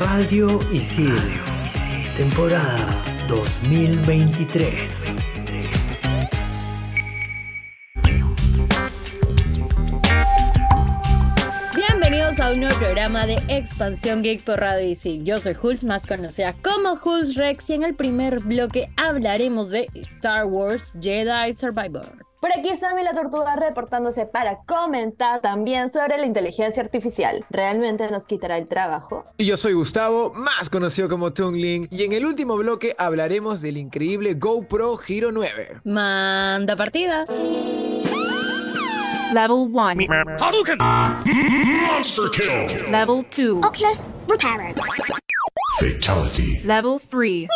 Radio Isil, temporada 2023. Bienvenidos a un nuevo programa de Expansión Geek por Radio Isil. Yo soy Hulz, más conocida como Hulz Rex, y en el primer bloque hablaremos de Star Wars Jedi Survivor. Por aquí Sammy la Tortuga reportándose para comentar también sobre la inteligencia artificial. ¿Realmente nos quitará el trabajo? Y yo soy Gustavo, más conocido como Tungling, y en el último bloque hablaremos del increíble GoPro Hero 9. Manda partida. Level 1. Hadouken! Monster kill! Level 2. Oculus Reparo. Fatality. Level 3.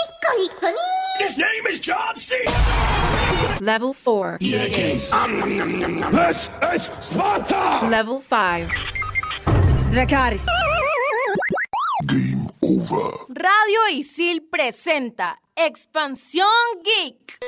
His name is John C. Level 4. This is Sparta! Level 5. Dracaris. Radio Isil presenta Expansión Geek.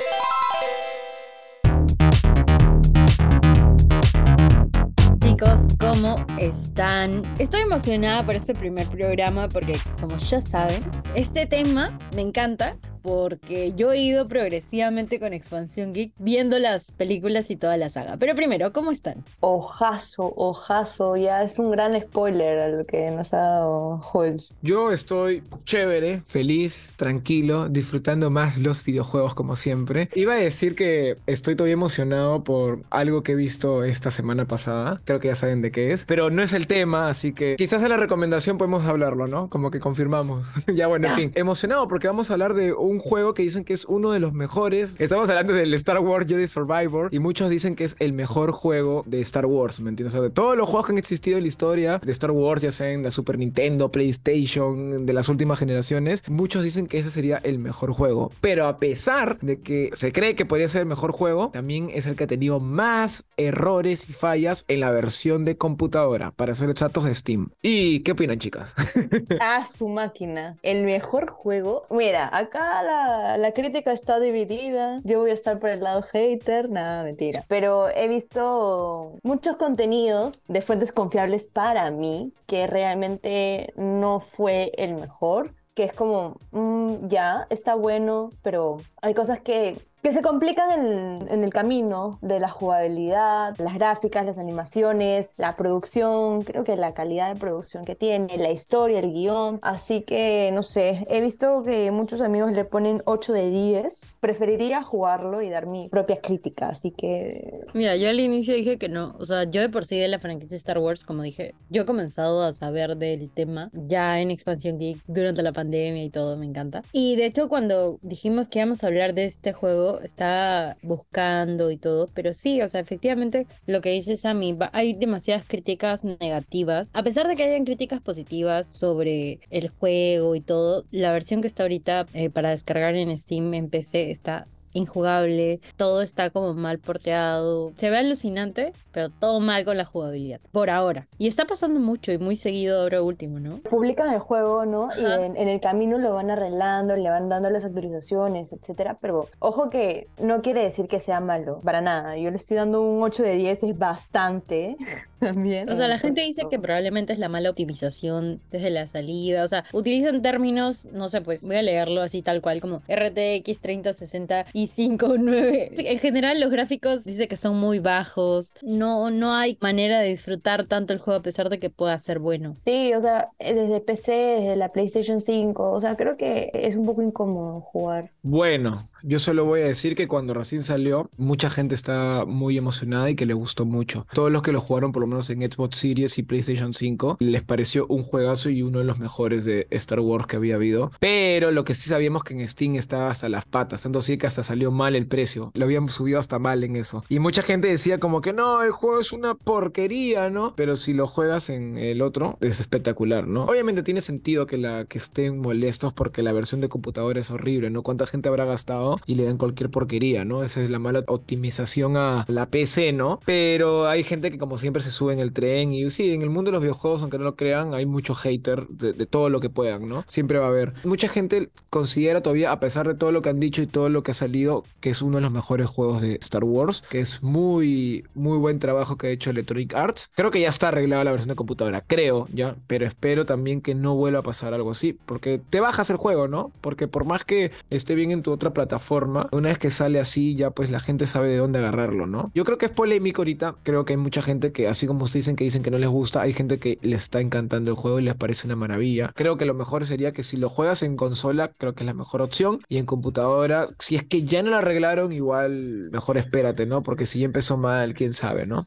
Chicos, ¿cómo están? Estoy emocionada por este primer programa porque, como ya saben, este tema me encanta porque yo he ido progresivamente con Expansión Geek viendo las películas y toda la saga. Pero primero, ¿cómo están? Ojazo, ojazo, ya es un gran spoiler a lo que nos ha dado Holz. Yo estoy chévere, feliz, tranquilo, disfrutando más los videojuegos como siempre. Iba a decir que estoy todavía emocionado por algo que he visto esta semana pasada. Creo que ya saben de qué es, pero no es el tema, así que quizás en la recomendación podemos hablarlo, ¿no? Como que confirmamos. ya bueno, en fin, emocionado porque vamos a hablar de un juego que dicen que es uno de los mejores. Estamos hablando del Star Wars Jedi Survivor y muchos dicen que es el mejor juego de Star Wars, ¿me entiendes? O sea, de todos los juegos que han existido en la historia de Star Wars, ya sea en la Super Nintendo, PlayStation, de las últimas generaciones, muchos dicen que ese sería el mejor juego. Pero a pesar de que se cree que podría ser el mejor juego, también es el que ha tenido más errores y fallas en la versión de computadora, para ser exactos de Steam. ¿Y qué opinan, chicas? A su máquina. El mejor juego. Mira, acá la, la crítica está dividida. Yo voy a estar por el lado hater. Nada, mentira. Pero he visto muchos contenidos de fuentes confiables para mí que realmente no fue el mejor. Que es como, mm, ya, está bueno, pero hay cosas que que se complican en, en, el camino de la jugabilidad, las gráficas, las animaciones, la producción, creo que la calidad de producción que tiene, la historia, el guion. Así que, no sé, he visto que muchos amigos le ponen 8 de 10. Preferiría jugarlo y dar mi propia crítica, así que... Mira, yo al inicio dije que no, o sea, yo de por sí de la franquicia Star Wars, como dije, yo he comenzado a saber del tema ya en Expansión Geek durante la pandemia y todo, me encanta. Y de hecho, cuando dijimos que íbamos a hablar de este juego, está buscando y todo, pero sí, o sea, efectivamente lo que dice Sammy, hay demasiadas críticas negativas, a pesar de que hayan críticas positivas sobre el juego y todo, la versión que está ahorita eh, para descargar en Steam en PC está injugable, todo está como mal porteado, se ve alucinante, pero todo mal con la jugabilidad, por ahora. Y está pasando mucho y muy seguido ahora último, ¿no? Publican el juego, ¿no? Y en, en el camino lo van arreglando, le van dando las actualizaciones, etcétera, pero ojo que no quiere decir que sea malo, para nada. Yo le estoy dando un 8 de 10, es bastante también. O sea, la gente dice que probablemente es la mala optimización desde la salida. O sea, utilizan términos, no sé, pues voy a leerlo así tal cual como RTX 3060 y 59. En general, los gráficos dice que son muy bajos. No, no hay manera de disfrutar tanto el juego a pesar de que pueda ser bueno. Sí, o sea, desde PC, desde la PlayStation 5, o sea, creo que es un poco incómodo jugar. Bueno, yo solo voy a decir que cuando recién salió, mucha gente está muy emocionada y que le gustó mucho. Todos los que lo jugaron, por menos en Xbox Series y PlayStation 5, les pareció un juegazo y uno de los mejores de Star Wars que había habido. Pero lo que sí sabíamos que en Steam estaba hasta las patas, tanto así que hasta salió mal el precio. Lo habíamos subido hasta mal en eso. Y mucha gente decía como que no, el juego es una porquería, ¿no? Pero si lo juegas en el otro, es espectacular, ¿no? Obviamente tiene sentido que, la, que estén molestos porque la versión de computadora es horrible, ¿no? ¿Cuánta gente habrá gastado y le dan cualquier porquería, ¿no? Esa es la mala optimización a la PC, ¿no? Pero hay gente que como siempre se sube en el tren. Y sí, en el mundo de los videojuegos, aunque no lo crean, hay mucho hater de, todo lo que puedan, ¿no? Siempre va a haber. Mucha gente considera todavía, a pesar de todo lo que han dicho y todo lo que ha salido, que es uno de los mejores juegos de Star Wars, que es muy, muy buen trabajo que ha hecho Electronic Arts. Creo que ya está arreglada la versión de computadora, creo, ya, pero espero también que no vuelva a pasar algo así, porque te bajas el juego, ¿no? Porque por más que esté bien en tu otra plataforma, una vez que sale así, ya pues la gente sabe de dónde agarrarlo, ¿no? Yo creo que es polémico ahorita, creo que hay mucha gente que, como ustedes dicen que dicen que no les gusta, hay gente que les está encantando el juego y les parece una maravilla. Creo que lo mejor sería que si lo juegas en consola, creo que es la mejor opción, y en computadora, si es que ya no lo arreglaron, igual mejor espérate, ¿no? Porque si ya empezó mal, quién sabe, ¿no?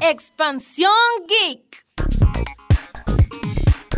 Expansión Geek.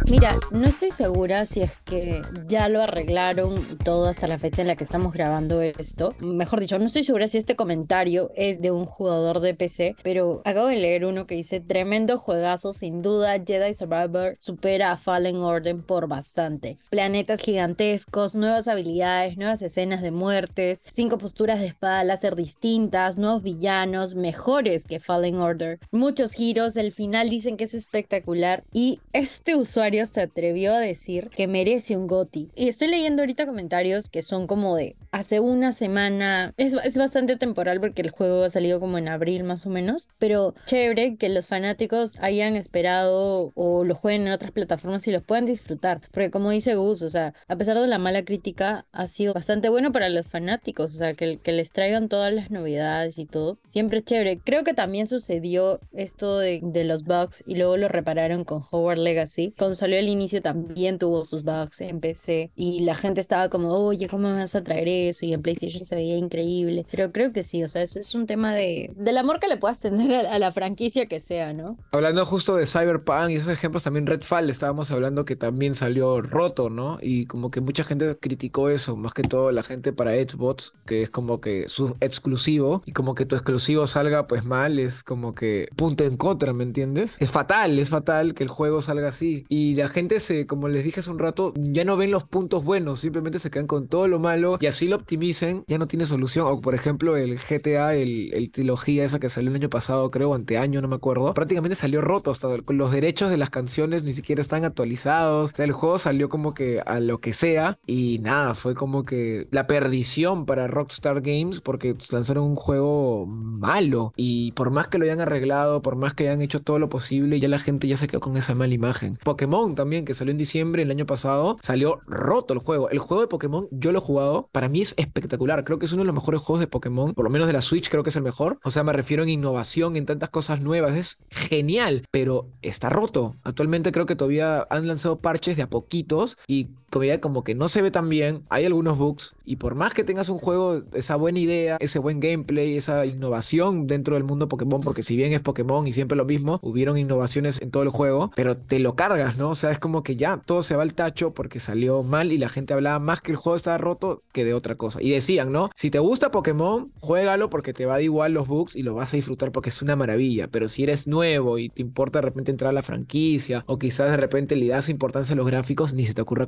Mira, no estoy segura si es que ya lo arreglaron todo hasta la fecha en la que estamos grabando esto. Mejor dicho, no estoy segura si este comentario es de un jugador de PC, pero acabo de leer uno que dice, tremendo juegazo, sin duda, Jedi Survivor supera a Fallen Order por bastante. Planetas gigantescos, nuevas habilidades, nuevas escenas de muertes, cinco posturas de espada láser distintas, nuevos villanos, mejores que Fallen Order. Muchos giros, el final dicen que es espectacular y este usuario se atrevió a decir que merece un GOTI. Y estoy leyendo ahorita comentarios que son como de hace una semana. Es, es bastante temporal porque el juego ha salido como en abril más o menos. Pero chévere que los fanáticos hayan esperado o lo jueguen en otras plataformas y los puedan disfrutar. Porque como dice Gus, o sea, a pesar de la mala crítica, ha sido bastante bueno para los fanáticos. O sea, que, les traigan todas las novedades y todo. Siempre chévere. Creo que también sucedió esto de, de los bugs y luego lo repararon con Howard Legacy. Con salió al inicio también tuvo sus bugs en PC y la gente estaba como, oye, ¿cómo vas a traer eso? Y en PlayStation se veía increíble. Pero creo que sí, o sea, eso es un tema de del amor que le puedas tener a, a la franquicia que sea, ¿no? Hablando justo de Cyberpunk y esos ejemplos, también Redfall, estábamos hablando que también salió roto, ¿no? Y como que mucha gente criticó eso, más que todo la gente para Xbox, que es como que su exclusivo, y como que tu exclusivo salga pues mal, es como que punto en contra, ¿me entiendes? Es fatal, es fatal que el juego salga así. Y la gente se, como les dije hace un rato, ya no ven los puntos buenos, simplemente se quedan con todo lo malo y así lo optimicen, ya no tiene solución. O por ejemplo, el GTA, el, el trilogía esa que salió el año pasado, creo, anteaño, no me acuerdo, prácticamente salió roto, hasta los derechos de las canciones ni siquiera están actualizados. O sea, el juego salió como que a lo que sea y nada, fue como que la perdición para Rockstar Games porque lanzaron un juego malo y por más que lo hayan arreglado, por más que hayan hecho todo lo posible, ya la gente ya se quedó con esa mala imagen. Pokémon también, que salió en diciembre el año pasado, salió roto el juego. El juego de Pokémon, yo lo he jugado, para mí es espectacular. Creo que es uno de los mejores juegos de Pokémon, por lo menos de la Switch, creo que es el mejor. O sea, me refiero en innovación, en tantas cosas nuevas. Es genial, pero está roto. Actualmente creo que todavía han lanzado parches de a poquitos y todavía como que no se ve tan bien. Hay algunos bugs y por más que tengas un juego, esa buena idea, ese buen gameplay, esa innovación dentro del mundo Pokémon, porque si bien es Pokémon y siempre lo mismo, hubieron innovaciones en todo el juego, pero te lo cargas, ¿no? O sea, es como que ya todo se va al tacho porque salió mal y la gente hablaba más que el juego estaba roto que de otra cosa. Y decían, ¿no? Si te gusta Pokémon, juégalo porque te va a igual los bugs y lo vas a disfrutar porque es una maravilla. Pero si eres nuevo y te importa de repente entrar a la franquicia o quizás de repente le das importancia a los gráficos, ni se te ocurra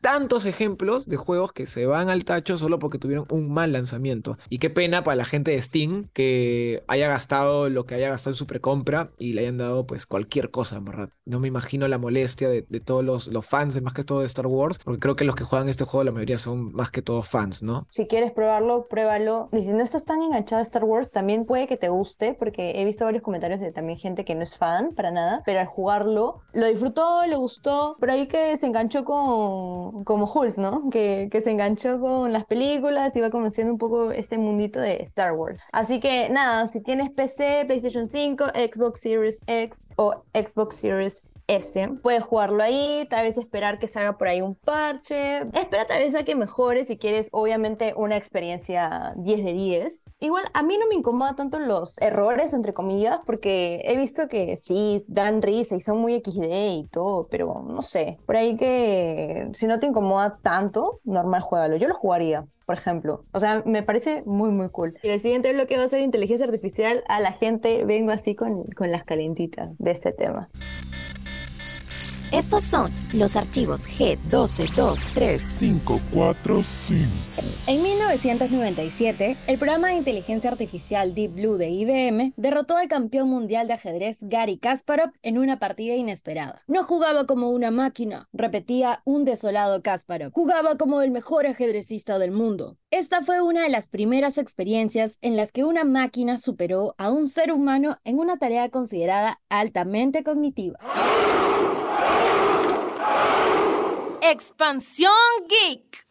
Tantos ejemplos de juegos que se van al tacho solo porque tuvieron un mal lanzamiento. Y qué pena para la gente de Steam que haya gastado lo que haya gastado en su precompra y le hayan dado pues cualquier cosa, en verdad. No me imagino la molestia de, todos los, fans, de más que todo de Star Wars, porque creo que los que juegan este juego la mayoría son más que todo fans, ¿no? Si quieres probarlo, pruébalo. Y si no estás tan enganchado a Star Wars, también puede que te guste, porque he visto varios comentarios de también gente que no es fan para nada, pero al jugarlo lo disfrutó, le gustó, pero ahí que se enganchó con como ¿no? Que, que se enganchó con las películas y va conociendo un poco ese mundito de Star Wars. Así que nada, si tienes PC, PlayStation 5, Xbox Series X o Xbox Series S. Puedes jugarlo ahí, tal vez esperar que salga por ahí un parche. Espera tal vez a que mejore si quieres, obviamente, una experiencia 10 de 10. Igual, a mí no me incomoda tanto los errores, entre comillas, porque he visto que sí, dan risa y son muy XD y todo, pero no sé. Por ahí que si no te incomoda tanto, normal, juégalo. Yo lo jugaría por ejemplo. O sea, me parece muy, muy cool. Y el siguiente bloque va a ser inteligencia artificial. A la gente vengo así con, con las calentitas de este tema. Estos son los archivos G12235. 545. En 1997, el programa de inteligencia artificial Deep Blue de IBM derrotó al campeón mundial de ajedrez Gary Kasparov en una partida inesperada. No jugaba como una máquina, repetía un desolado Kasparov. Jugaba como el mejor ajedrecista del mundo. Esta fue una de las primeras experiencias en las que una máquina superó a un ser humano en una tarea considerada altamente cognitiva. Expansión Geek.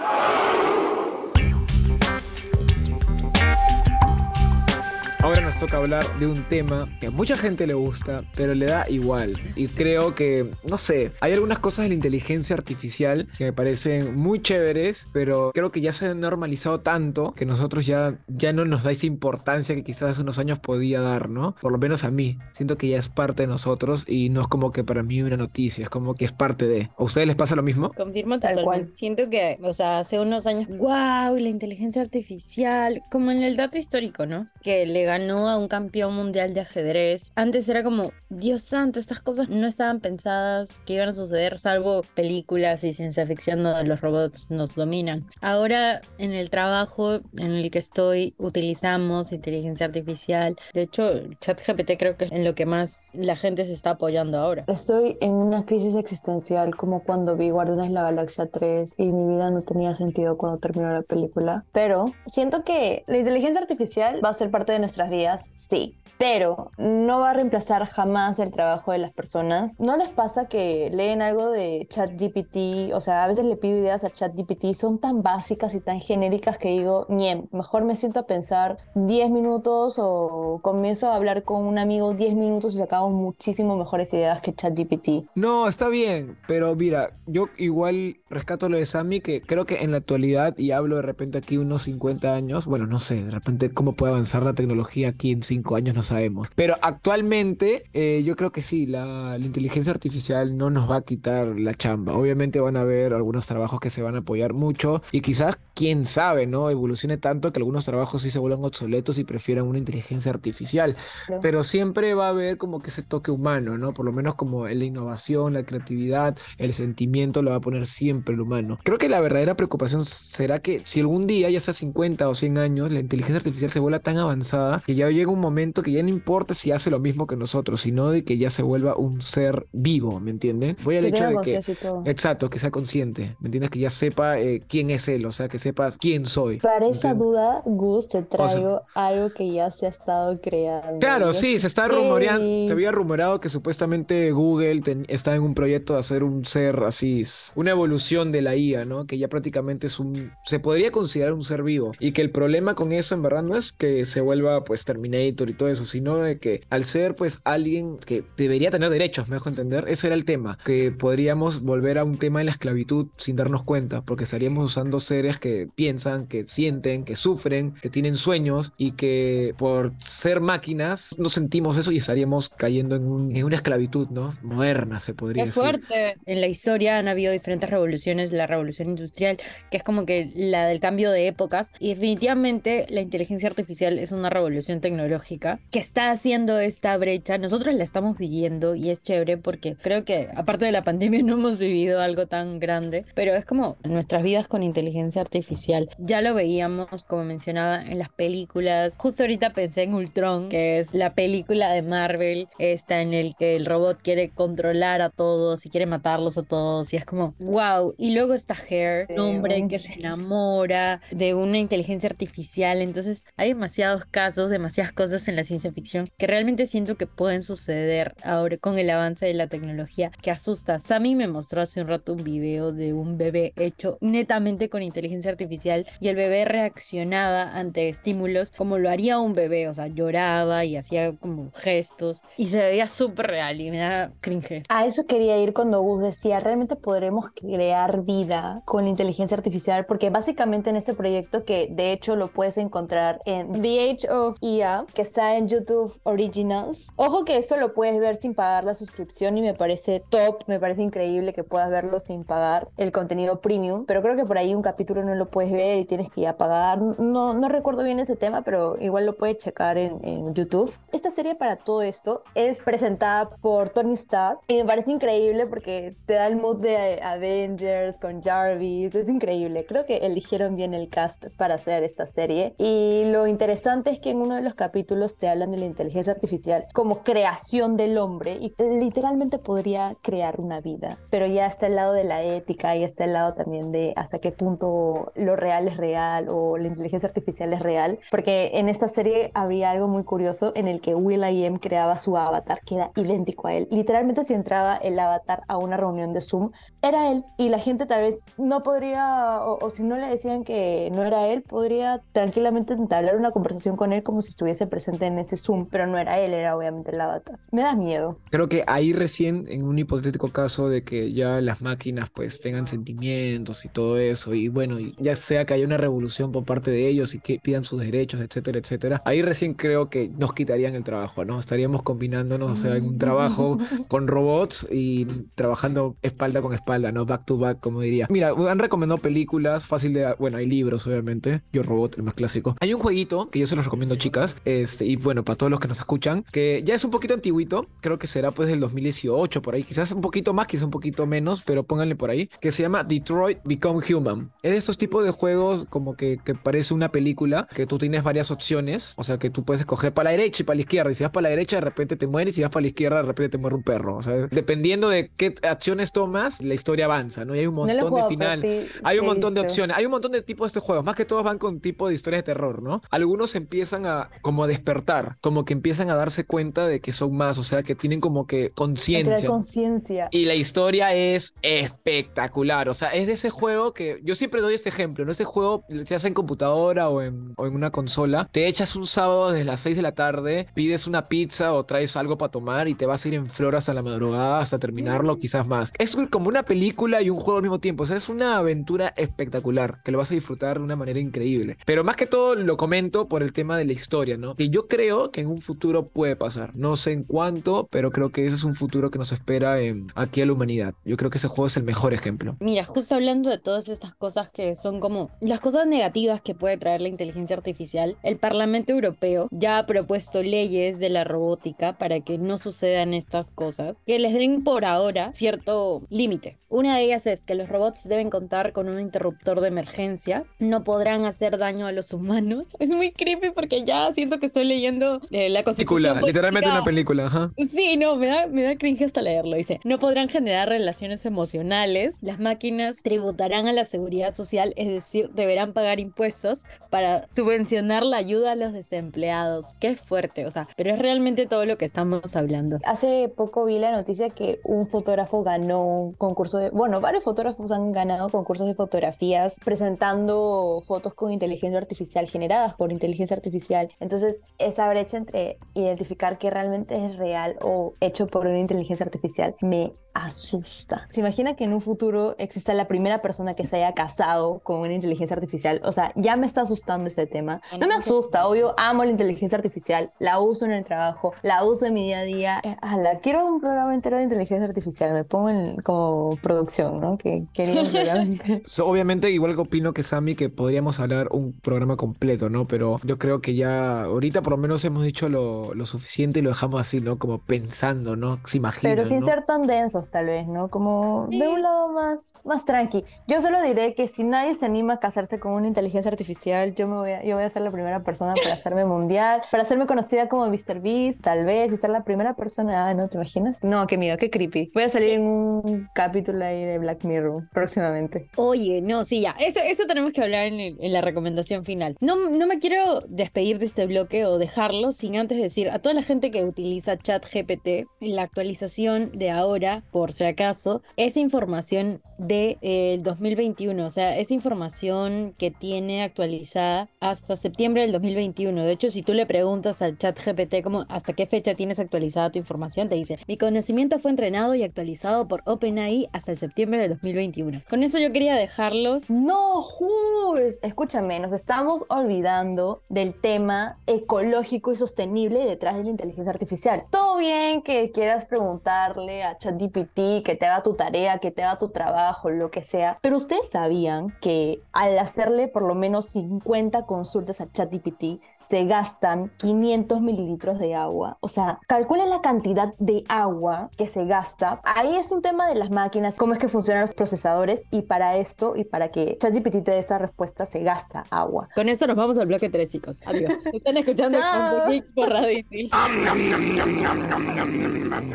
Ahora nos toca hablar de un tema que a mucha gente le gusta, pero le da igual. Y creo que, no sé, hay algunas cosas de la inteligencia artificial que me parecen muy chéveres, pero creo que ya se han normalizado tanto que nosotros ya, ya no nos da esa importancia que quizás hace unos años podía dar, ¿no? Por lo menos a mí. Siento que ya es parte de nosotros y no es como que para mí una noticia, es como que es parte de. ¿A ustedes les pasa lo mismo? Confirmo Tal cual. Siento que, o sea, hace unos años, wow, la inteligencia artificial, como en el dato histórico, ¿no? Que le ganó a un campeón mundial de ajedrez. Antes era como, Dios santo, estas cosas no estaban pensadas que iban a suceder, salvo películas y ciencia ficción donde los robots nos dominan. Ahora, en el trabajo en el que estoy, utilizamos inteligencia artificial. De hecho, ChatGPT creo que es en lo que más la gente se está apoyando ahora. Estoy en una crisis existencial como cuando vi Guardianes de la Galaxia 3 y mi vida no tenía sentido cuando terminó la película. Pero siento que la inteligencia artificial va a ser parte de nuestras vidas, sí. Pero no va a reemplazar jamás el trabajo de las personas. ¿No les pasa que leen algo de ChatGPT? O sea, a veces le pido ideas a ChatGPT, son tan básicas y tan genéricas que digo, ni mejor me siento a pensar 10 minutos o comienzo a hablar con un amigo 10 minutos y sacamos muchísimo mejores ideas que ChatGPT. No, está bien, pero mira, yo igual rescato lo de Sammy, que creo que en la actualidad, y hablo de repente aquí unos 50 años, bueno, no sé, de repente cómo puede avanzar la tecnología aquí en 5 años no sabemos, pero actualmente eh, yo creo que sí, la, la inteligencia artificial no nos va a quitar la chamba, obviamente van a haber algunos trabajos que se van a apoyar mucho y quizás, quién sabe, ¿no? Evolucione tanto que algunos trabajos sí se vuelvan obsoletos y prefieran una inteligencia artificial, Claro. pero siempre va a haber como que ese toque humano, ¿no? Por lo menos como la innovación, la creatividad, el sentimiento lo va a poner siempre el humano. Creo que la verdadera preocupación será que si algún día, ya sea 50 o 100 años, la inteligencia artificial se vuelva tan avanzada que ya llega un momento que ya no importa si hace lo mismo que nosotros, sino de que ya se vuelva un ser vivo, ¿me entiendes? Voy al Que hecho de que... Exacto, que sea consciente, ¿me entiendes? Que ya sepa eh, quién es él, o sea, que sepas quién soy. Para ¿me esa duda, Gus, te traigo algo que ya se ha estado creando. Claro, sí, se está rumoreando, se había rumorado que supuestamente Google ten- está en un proyecto de hacer un ser así, una evolución de la IA, ¿no? Que ya prácticamente es un, se podría considerar un ser vivo y que el problema con eso en verdad no es que se vuelva pues Terminator y todo eso, sino de que al ser pues alguien que debería tener derechos, me dejo entender, ese era el tema, que podríamos volver a un tema de la esclavitud sin darnos cuenta, porque estaríamos usando seres que piensan, que sienten, que sufren, que tienen sueños y que por ser máquinas no sentimos eso y estaríamos cayendo en, un- en una esclavitud, ¿no? Moderna, se podría Es decir. fuerte. En la historia han habido diferentes revoluciones, la revolución industrial, que es como que la del cambio de épocas, y definitivamente la inteligencia artificial es una revolución tecnológica que está haciendo esta brecha. Nosotros la estamos viviendo y es chévere porque creo que aparte de la pandemia no hemos vivido algo tan grande, pero es como nuestras vidas con inteligencia artificial. Ya lo veíamos, como mencionaba, en las películas. Justo ahorita pensé en Ultron, que es la película de Marvel, esta en el que el robot quiere controlar a todos y quiere matarlos a todos y es como, wow. Y luego está Hair, un hombre que se enamora de una inteligencia artificial. Entonces hay demasiados casos, demasiadas cosas en la ciencia ficción que realmente siento que pueden suceder ahora con el avance de la tecnología que asusta. Sammy me mostró hace un rato un video de un bebé hecho netamente con inteligencia artificial y el bebé reaccionaba ante estímulos como lo haría un bebé, o sea, lloraba y hacía como gestos y se veía súper real y me da cringe. A eso quería ir cuando Gus decía, realmente podremos crear vida con la inteligencia artificial, porque básicamente en este proyecto que de hecho lo puedes encontrar en The Age of IA, que está en YouTube Originals. Ojo que eso lo puedes ver sin pagar la suscripción y me parece top, me parece increíble que puedas verlo sin pagar el contenido premium, pero creo que por ahí un capítulo no lo puedes ver y tienes que ya pagar. No, no recuerdo bien ese tema, pero igual lo puedes checar en, en YouTube. Esta serie para todo esto es presentada por Tony Stark y me parece increíble porque te da el mood de Avengers con Jarvis, es increíble. Creo que eligieron bien el cast para hacer esta serie y lo interesante es que en uno de los capítulos te hablan de la inteligencia artificial como creación del hombre y literalmente podría crear una vida, pero ya está el lado de la ética y está el lado también de hasta qué punto lo real es real o la inteligencia artificial es real, porque en esta serie había algo muy curioso en el que Will.i.am creaba su avatar que era idéntico a él. Literalmente si entraba el avatar a una reunión de Zoom, era él y la gente tal vez no podría, o, o si no le decían que no era él, podría tranquilamente entablar una conversación con él como si estuviese presente en ese Zoom, pero no era él, era obviamente el avatar. Me da miedo. Creo que ahí recién, en un hipotético caso de que ya las máquinas pues tengan sentimientos y todo eso, y bueno, ya sea que haya una revolución por parte de ellos y que pidan sus derechos, etcétera, etcétera, ahí recién creo que nos quitarían el trabajo, ¿no? Estaríamos combinándonos, o sea, un trabajo con robots y trabajando espalda con espalda, ¿no? Back to back, como diría. Mira, han recomendado películas, fácil de, bueno, hay libros, obviamente, Yo Robot, el más clásico. Hay un jueguito que yo se los recomiendo, chicas, este, y bueno, para todos los que nos escuchan, que ya es un poquito antiguito, creo que será pues del 2018, por ahí, quizás un poquito más, quizás un poquito menos, pero pónganle por ahí, que se llama Detroit Become Human. Es de estos tipos de juegos como que, que parece una película, que tú tienes varias opciones, o sea, que tú puedes escoger para la derecha y para la izquierda, y si vas para la derecha de repente te mueres, y si vas para la izquierda de repente te muere un perro, o sea, dependiendo de qué acciones tomas, la historia avanza, ¿no? Y hay un No montón de final, sí- hay un montón de opciones, hay un montón de tipos de estos juegos, más que todos van con tipo de historias de terror, ¿no? Algunos empiezan a como a despertar, como que empiezan a darse cuenta de que son más, o sea, que tienen como que conciencia. conciencia. Y la historia es espectacular. O sea, es de ese juego que yo siempre doy este ejemplo. ¿no? Este juego se hace en computadora o en, o en una consola. Te echas un sábado desde las 6 de la tarde, pides una pizza o traes algo para tomar y te vas a ir en flor hasta la madrugada, hasta terminarlo, quizás más. Es como una película y un juego al mismo tiempo. O sea, es una aventura espectacular que lo vas a disfrutar de una manera increíble. Pero más que todo lo comento por el tema de la historia, ¿no? Que yo creo que en un futuro puede pasar. No sé en cuánto, pero creo que ese es un futuro que nos espera en, aquí a la humanidad. Yo creo que ese juego es el mejor ejemplo. Mira, justo hablando de todas estas cosas que son como las cosas negativas que puede traer la inteligencia artificial, el Parlamento Europeo ya ha propuesto leyes de la robótica para que no sucedan estas cosas, que les den por ahora cierto límite. Una de ellas es que los robots deben contar con un interruptor de emergencia, no podrán hacer daño a los humanos. Es muy creepy porque ya siento que estoy leyendo eh, la constitución. Película, literalmente una película, ajá. Sí, no, me da, me da cringe hasta leerlo. Dice, no podrán generar relaciones emocionales. Las máquinas tributarán a la seguridad social, es decir, deberán pagar impuestos para subvencionar la ayuda a los desempleados. Qué fuerte, o sea, pero es realmente todo lo que estamos hablando. Hace poco vi la noticia que un fotógrafo ganó un concurso de, bueno, varios fotógrafos han ganado concursos de fotografías presentando fotos con inteligencia artificial generadas por inteligencia artificial. Entonces, esa brecha entre identificar que realmente es real o hecho por una inteligencia artificial me asusta. ¿Se imagina que en un futuro exista la primera persona que se haya casado con una inteligencia artificial? O sea, ya me está asustando este tema. No me asusta, obvio, amo la inteligencia artificial, la uso en el trabajo, la uso en mi día a día. Eh, ala, quiero un programa entero de inteligencia artificial, me pongo en- como producción, ¿no? Que quería un programa entero. So, obviamente, igual que opino que Sammy, que podríamos hablar un programa completo, ¿no? Pero yo creo que ya ahorita por lo menos hemos dicho lo, lo suficiente y lo dejamos así, ¿no? Como pensando, ¿no? Se imagina. Pero sin ¿no? ser tan densos, tal vez, ¿no? Como de un lado más, más tranqui. Yo solo diré que si nadie se anima a casarse con una inteligencia artificial, yo, me voy a, yo voy a ser la primera persona para hacerme mundial, para hacerme conocida como Mr. Beast, tal vez, y ser la primera persona. Ah, ¿no? ¿Te imaginas? No, qué miedo, qué creepy. Voy a salir en un capítulo ahí de Black Mirror próximamente. Oye, no, sí, ya. Eso, eso tenemos que hablar en, el- en la recomendación final. No, no me quiero despedir de este bloque o dejarlo sin antes decir a toda la gente que utiliza ChatGPT, la actualización de ahora, por si acaso, es información del de, el 2021. O sea, es información que tiene actualizada hasta septiembre del 2021. De hecho, si tú le preguntas al ChatGPT como hasta qué fecha tienes actualizada tu información, te dice, mi conocimiento fue entrenado y actualizado por OpenAI hasta el septiembre del 2021. Con eso yo quería dejarlos No, Jus, escúchame, nos estamos olvidando del tema ecológico y sostenible detrás de la inteligencia artificial. Todo bien que quieras preguntarle a ChatGPT que te haga tu tarea, que te haga tu trabajo, lo que sea, pero ustedes sabían que al hacerle por lo menos 50 consultas a ChatGPT se gastan 500 mililitros de agua. O sea, calculen la cantidad de agua que se gasta. Ahí es un tema de las máquinas, cómo es que funcionan los procesadores y para esto y para que ChatGPT te dé esta respuesta se gasta agua. Con eso nos vamos al bloque 3, chicos. Adiós. Están escuchando Chao. Geek por Radio.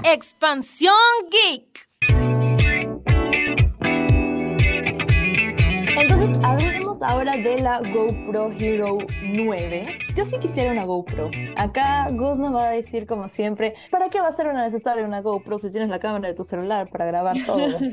Expansión Geek. Entonces, ahora de la GoPro Hero 9. Yo sí quisiera una GoPro. Acá Gus nos va a decir, como siempre, ¿para qué va a ser una necesaria una GoPro si tienes la cámara de tu celular para grabar todo?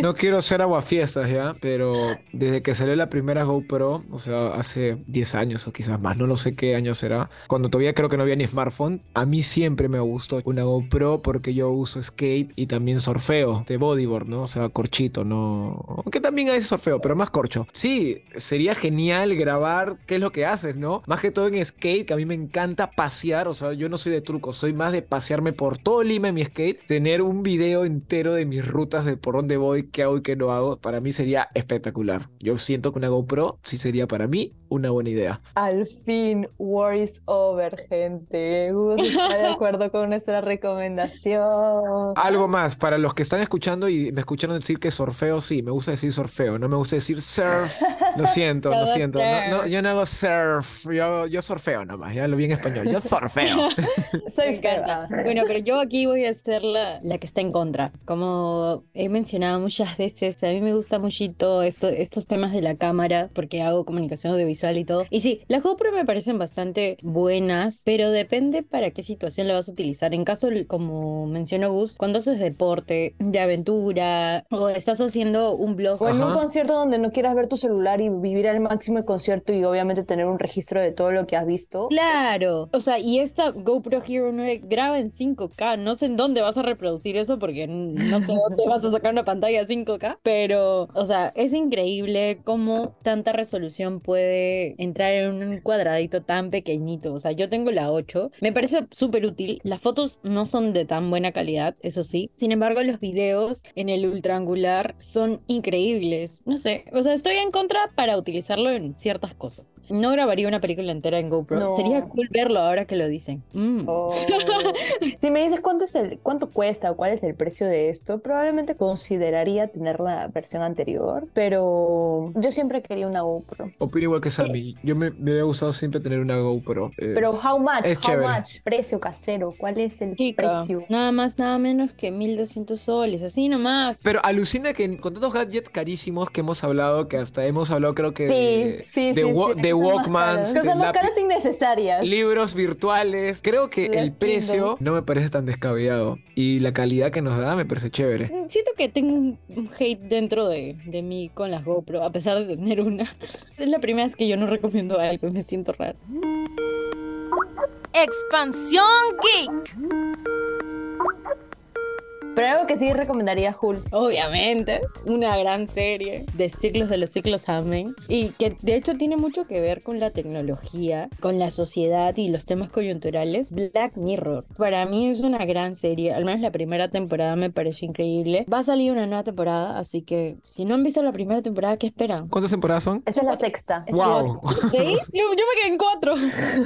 No quiero ser aguafiestas ya, pero desde que salió la primera GoPro, o sea, hace 10 años o quizás más, no lo sé qué año será, cuando todavía creo que no había ni smartphone, a mí siempre me gustó una GoPro porque yo uso skate y también surfeo, de bodyboard, ¿no? O sea, corchito, ¿no? Aunque también hay surfeo, pero más corcho. Sí, sería genial grabar qué es lo que haces, ¿no? Más que todo en skate, que a mí me encanta pasear, o sea, yo no soy de trucos, soy más de pasearme por todo Lima en mi skate, tener un video entero de mis rutas, de por dónde voy, qué hago y qué no hago, para mí sería espectacular. Yo siento que una GoPro sí sería para mí una buena idea. Al fin, war is over, gente. Gus está de acuerdo con nuestra recomendación. Algo más, para los que están escuchando y me escucharon decir que surfeo, sí, me gusta decir surfeo, no me gusta decir surf. Lo siento, lo siento. No, no, yo no hago surf, yo, yo surfeo nomás, ya lo vi en español. Yo surfeo. Soy fea. Bueno, pero yo aquí voy a ser la, la que está en contra. Como he mencionado muchas veces, a mí me gusta muchito esto, estos temas de la cámara porque hago comunicación audiovisual y todo. Y sí, las GoPro me parecen bastante buenas, pero depende para qué situación la vas a utilizar. En caso, como mencionó Gus, cuando haces deporte, de aventura o estás haciendo un blog O en un Ajá. concierto donde no quieras ver tu celular y vivir al máximo el concierto y obviamente tener un registro de todo lo que has visto. Claro, o sea, y esta GoPro Hero 9 graba en 5K, no sé en dónde vas a reproducir eso porque no sé dónde vas a sacar una pantalla 5K, pero, o sea, es increíble cómo tanta resolución puede entrar en un cuadradito tan pequeñito, o sea, yo tengo la 8, me parece súper útil, las fotos no son de tan buena calidad, eso sí, sin embargo, los videos en el ultra angular son increíbles, no sé, o sea, estoy en contra para utilizarlo en ciertas cosas. No grabaría una película entera en GoPro, No. sería cool verlo ahora que lo dicen. Mm. Oh. Si me dices cuánto es el, cuánto cuesta o cuál es el precio de esto, probablemente consideraría tener la versión anterior, pero yo siempre quería una GoPro. Opino igual que Sammy. Yo me, me hubiera gustado siempre tener una GoPro. Pero Es- how much? es how chévere. much? Precio casero, ¿cuál es el Chica, precio? nada más, nada menos que 1200 soles, así nomás. Pero alucina que con tantos gadgets carísimos que hemos hablado, que hasta hemos hablado creo que Sí, de, sí, de, sí, wa- sí, de cosas más Walkmans, Cosas más caras innecesarias. libros virtuales. Creo que Las el precio no me parece tan descabellado y la calidad que nos da me parece chévere. Mm, Siento que tengo un hate dentro de, de mí con las GoPro, a pesar de tener una. Es la primera vez que yo no recomiendo algo me siento raro. Expansión Geek. Pero algo que sí recomendaría Hulz. Obviamente, una gran serie de ciclos de los ciclos amén y que de hecho tiene mucho que ver con la tecnología, con la sociedad y los temas coyunturales. Black Mirror, para mí es una gran serie, al menos la primera temporada me pareció increíble. Va a salir una nueva temporada, así que si no han visto la primera temporada, ¿qué esperan? ¿Cuántas temporadas son? Esa es la sexta. ¡Wow! ¿Sí? Yo, yo me quedé en cuatro.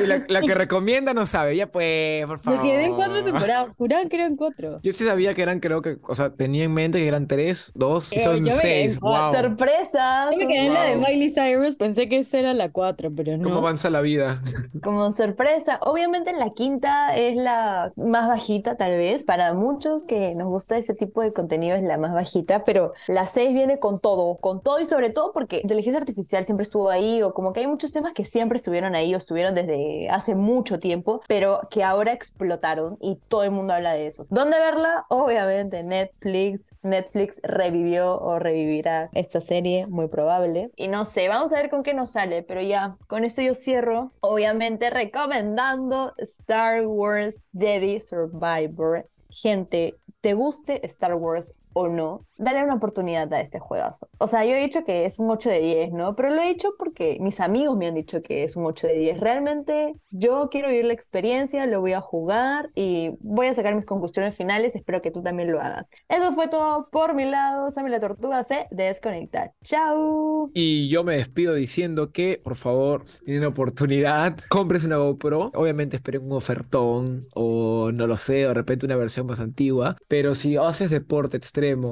Y la, la que recomienda no sabe. Ya pues, por Me favor. quedé en cuatro temporadas. Juraban que eran cuatro. Yo sí sabía que eran, creo que, o sea, tenía en mente que eran tres, dos, y Pero son yo me quedé en seis. cuatro. Wow. Sorpresa. Yo me quedé en la de Wow. Miley Cyrus. Pensé que esa era la cuatro, pero no. ¿Cómo avanza la vida? Como sorpresa. Obviamente la quinta es la más bajita tal vez. Para muchos que nos gusta ese tipo de contenido es la más bajita, pero la seis viene con todo, con todo y sobre todo porque inteligencia artificial siempre estuvo ahí o como que hay muchos temas que siempre estuvieron ahí o estuvieron desde hace mucho tiempo, pero que ahora explotaron y todo el mundo habla de esos. ¿Dónde verla? Obviamente Netflix. Netflix revivió o revivirá esta serie, muy probable. Y no sé, vamos a ver con qué nos sale, pero ya, con esto yo cierro. Obviamente recomendando Star Wars Jedi Survivor. Gente, te guste Star Wars o no, dale una oportunidad a este juegazo. O sea, yo he dicho que es un 8 de 10, ¿no? Pero lo he dicho porque mis amigos me han dicho que es un 8 de 10. Realmente yo quiero vivir la experiencia, lo voy a jugar y voy a sacar mis conclusiones finales. Espero que tú también lo hagas. Eso fue todo por mi lado. Sammy la Tortuga se desconecta. ¡Chao! Y yo me despido diciendo que, por favor, si tienen oportunidad, compres una GoPro. Obviamente esperen un ofertón o no lo sé, de repente una versión más antigua. Pero si haces deporte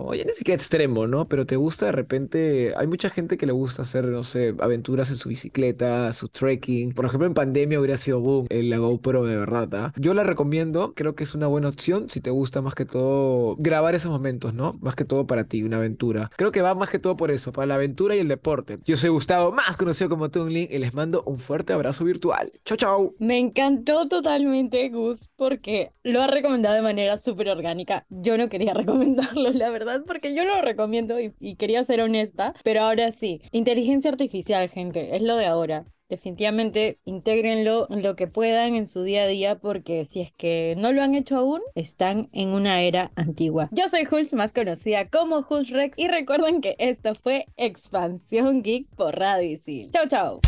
oye, ni siquiera extremo, ¿no? Pero te gusta de repente, hay mucha gente que le gusta hacer, no sé, aventuras en su bicicleta, su trekking. Por ejemplo, en pandemia hubiera sido boom el la GoPro de verdad. ¿ah? Yo la recomiendo, creo que es una buena opción si te gusta más que todo grabar esos momentos, ¿no? Más que todo para ti, una aventura. Creo que va más que todo por eso, para la aventura y el deporte. Yo soy Gustavo, más conocido como Tungling, y les mando un fuerte abrazo virtual. Chao, chao. Me encantó totalmente Gus porque lo ha recomendado de manera súper orgánica. Yo no quería recomendarlo, la verdad, porque yo lo recomiendo y, quería ser honesta, pero ahora sí. Inteligencia artificial, gente, es lo de ahora. Definitivamente intégrenlo en lo que puedan en su día a día porque si es que no lo han hecho aún, están en una era antigua. Yo soy Hulz, más conocida como Hulz Rex y recuerden que esto fue Expansión Geek por Radio Isil. Chau, chau.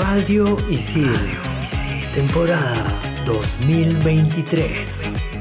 Radio Isil. Temporada 2023.